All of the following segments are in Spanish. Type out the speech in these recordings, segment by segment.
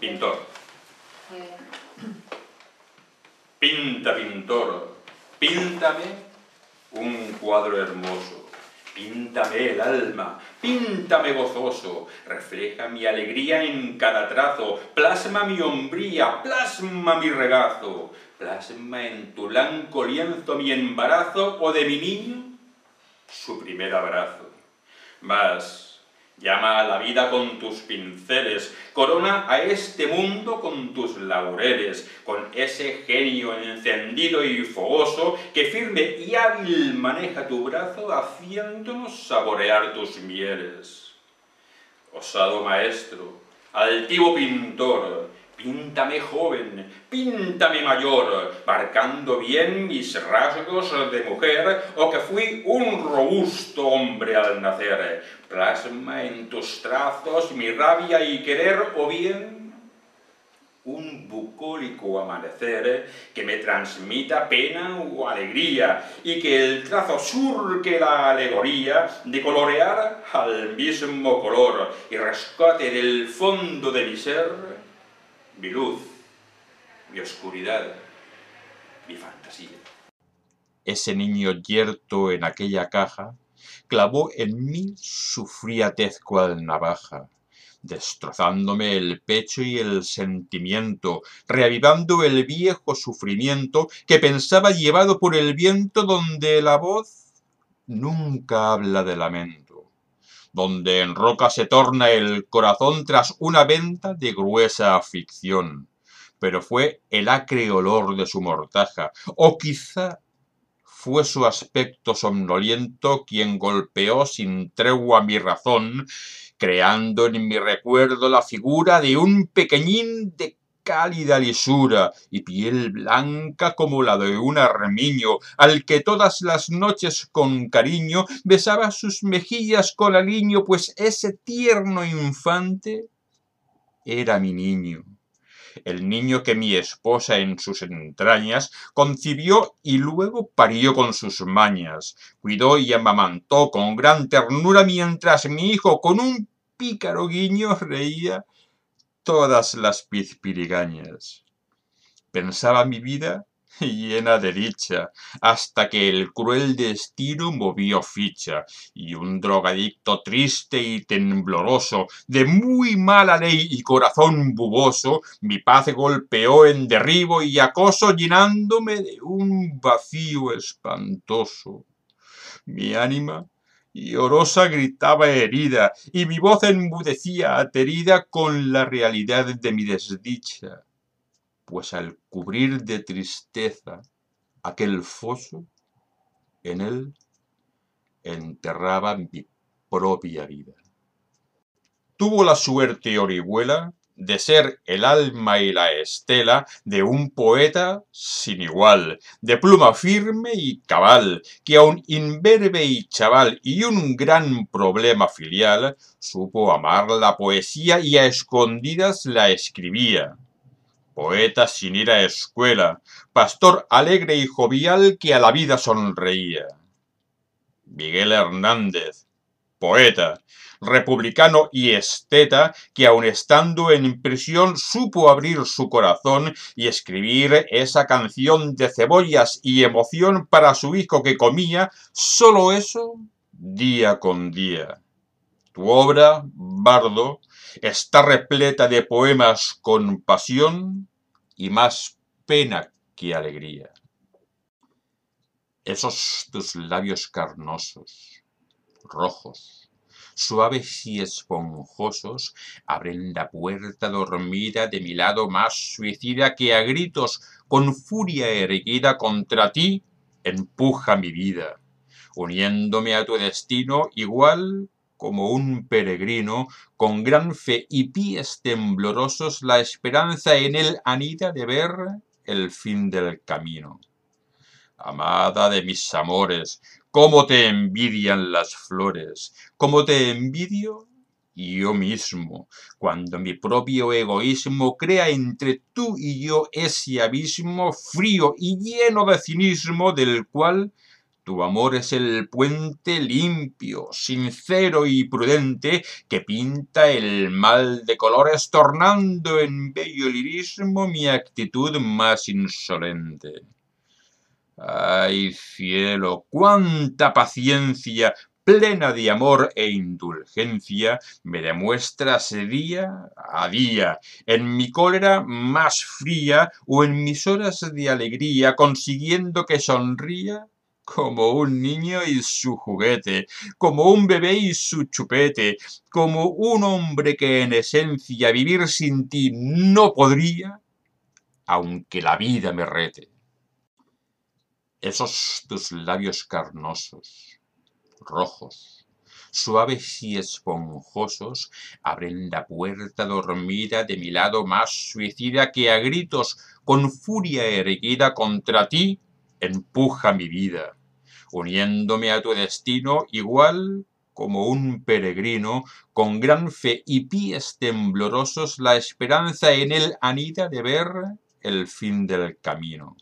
Pintor. Pinta, pintor, píntame un cuadro hermoso. Píntame el alma, píntame gozoso, refleja mi alegría en cada trazo, plasma mi hombría, plasma mi regazo, plasma en tu blanco lienzo mi embarazo o de mi niño su primer abrazo. Mas Llama a la vida con tus pinceles, corona a este mundo con tus laureles, con ese genio encendido y fogoso que firme y hábil maneja tu brazo haciéndonos saborear tus mieles. Osado maestro, altivo pintor, Píntame joven, píntame mayor, marcando bien mis rasgos de mujer, o que fui un robusto hombre al nacer. Plasma en tus trazos mi rabia y querer, o bien un bucólico amanecer que me transmita pena o alegría, y que el trazo surque la alegoría de colorear al mismo color, y rescate del fondo de mi ser mi luz, mi oscuridad, mi fantasía. Ese niño yerto en aquella caja clavó en mí su fría tez cual navaja, destrozándome el pecho y el sentimiento, reavivando el viejo sufrimiento que pensaba llevado por el viento donde la voz nunca habla de lamento donde en roca se torna el corazón tras una venta de gruesa aflicción. Pero fue el acre olor de su mortaja, o quizá fue su aspecto somnoliento quien golpeó sin tregua mi razón, creando en mi recuerdo la figura de un pequeñín de cálida lisura y piel blanca como la de un armiño, al que todas las noches con cariño besaba sus mejillas con aliño, pues ese tierno infante era mi niño el niño que mi esposa en sus entrañas concibió y luego parió con sus mañas, cuidó y amamantó con gran ternura mientras mi hijo con un pícaro guiño reía todas las pizpirigañas. Pensaba mi vida llena de dicha, hasta que el cruel destino movió ficha, y un drogadicto triste y tembloroso, de muy mala ley y corazón buboso, mi paz golpeó en derribo y acoso, llenándome de un vacío espantoso. Mi ánima Llorosa gritaba herida, y mi voz enmudecía aterida con la realidad de mi desdicha, pues al cubrir de tristeza aquel foso, en él enterraba mi propia vida. Tuvo la suerte Orihuela de ser el alma y la estela de un poeta sin igual, de pluma firme y cabal, que aun imberbe y chaval y un gran problema filial, supo amar la poesía y a escondidas la escribía. Poeta sin ir a escuela, pastor alegre y jovial que a la vida sonreía. Miguel Hernández, poeta, republicano y esteta, que aun estando en prisión supo abrir su corazón y escribir esa canción de cebollas y emoción para su hijo que comía, solo eso día con día. Tu obra, Bardo, está repleta de poemas con pasión y más pena que alegría. Esos tus labios carnosos, rojos, suaves y esponjosos, abren la puerta dormida de mi lado más suicida que a gritos, con furia erguida contra ti, empuja mi vida, uniéndome a tu destino igual como un peregrino, con gran fe y pies temblorosos, la esperanza en él anida de ver el fin del camino. Amada de mis amores, cómo te envidian las flores, cómo te envidio yo mismo, cuando mi propio egoísmo crea entre tú y yo ese abismo frío y lleno de cinismo del cual Tu amor es el puente limpio, sincero y prudente que pinta el mal de colores tornando en bello lirismo mi actitud más insolente. Ay, cielo, cuánta paciencia, plena de amor e indulgencia, me demuestras día a día, en mi cólera más fría o en mis horas de alegría, consiguiendo que sonría como un niño y su juguete, como un bebé y su chupete, como un hombre que en esencia vivir sin ti no podría, aunque la vida me rete. Esos tus labios carnosos, rojos, suaves y esponjosos, abren la puerta dormida de mi lado más suicida que a gritos, con furia erguida contra ti, empuja mi vida, uniéndome a tu destino igual como un peregrino, con gran fe y pies temblorosos, la esperanza en él anida de ver el fin del camino.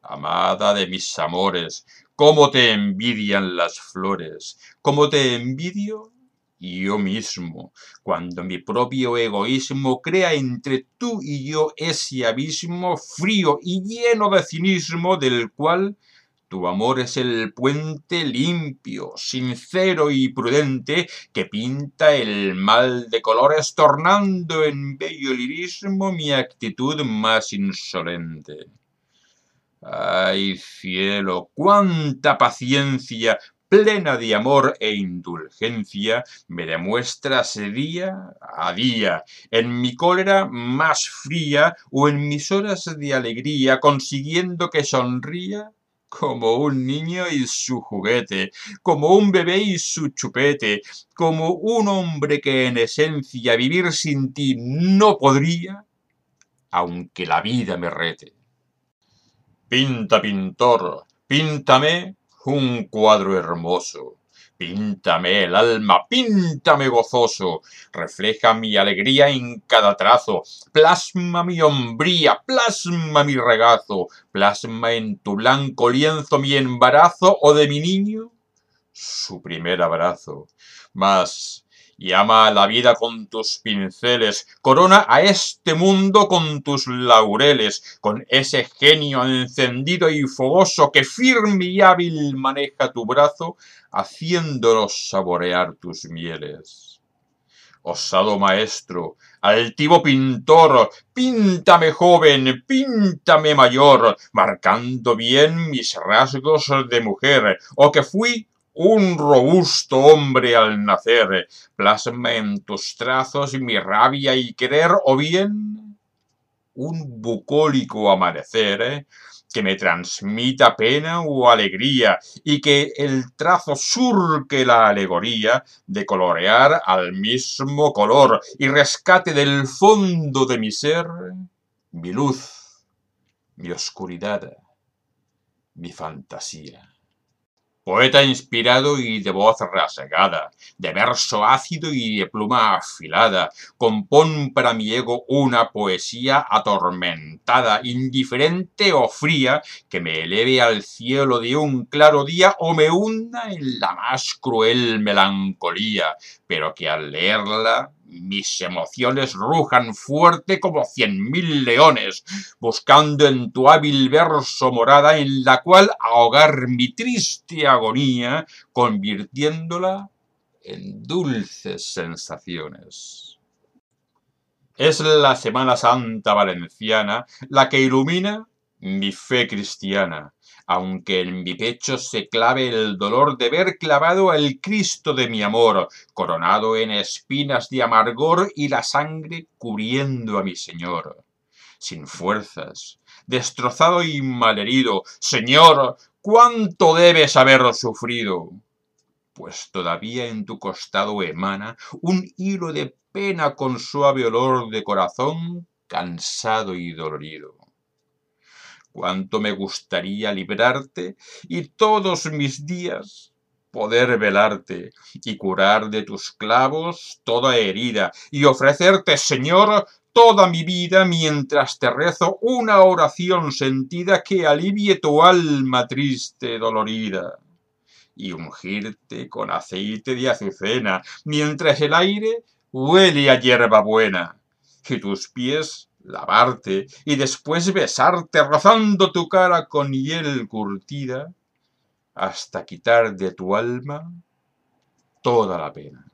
Amada de mis amores, cómo te envidian las flores, cómo te envidio yo mismo, cuando mi propio egoísmo crea entre tú y yo ese abismo frío y lleno de cinismo del cual tu amor es el puente limpio, sincero y prudente que pinta el mal de colores tornando en bello lirismo mi actitud más insolente. Ay, cielo, cuánta paciencia, plena de amor e indulgencia, me demuestras día a día, en mi cólera más fría o en mis horas de alegría, consiguiendo que sonría como un niño y su juguete, como un bebé y su chupete, como un hombre que en esencia vivir sin ti no podría, aunque la vida me rete. Pinta, pintor, píntame un cuadro hermoso. Píntame el alma, píntame gozoso, refleja mi alegría en cada trazo, plasma mi hombría, plasma mi regazo, plasma en tu blanco lienzo mi embarazo o de mi niño su primer abrazo. Mas Llama a la vida con tus pinceles, corona a este mundo con tus laureles, con ese genio encendido y fogoso que firme y hábil maneja tu brazo, haciéndonos saborear tus mieles. Osado maestro, altivo pintor, píntame joven, píntame mayor, marcando bien mis rasgos de mujer, o que fui un robusto hombre al nacer, plasma en tus trazos mi rabia y querer, o bien un bucólico amanecer que me transmita pena o alegría y que el trazo surque la alegoría de colorear al mismo color y rescate del fondo de mi ser mi luz, mi oscuridad, mi fantasía. Poeta inspirado y de voz rasgada, de verso ácido y de pluma afilada, compón para mi ego una poesía atormentada, indiferente o fría, que me eleve al cielo de un claro día o me hunda en la más cruel melancolía, pero que al leerla mis emociones rujan fuerte como cien mil leones, buscando en tu hábil verso morada en la cual ahogar mi triste agonía, convirtiéndola en dulces sensaciones. Es la Semana Santa Valenciana la que ilumina mi fe cristiana, aunque en mi pecho se clave el dolor de ver clavado al Cristo de mi amor, coronado en espinas de amargor y la sangre cubriendo a mi Señor. Sin fuerzas, destrozado y malherido, Señor, ¿cuánto debes haber sufrido? Pues todavía en tu costado emana un hilo de pena con suave olor de corazón cansado y dolorido cuánto me gustaría librarte y todos mis días poder velarte y curar de tus clavos toda herida y ofrecerte, Señor, toda mi vida mientras te rezo una oración sentida que alivie tu alma triste dolorida y ungirte con aceite de azucena mientras el aire huele a hierba buena y tus pies lavarte y después besarte rozando tu cara con hiel curtida hasta quitar de tu alma toda la pena.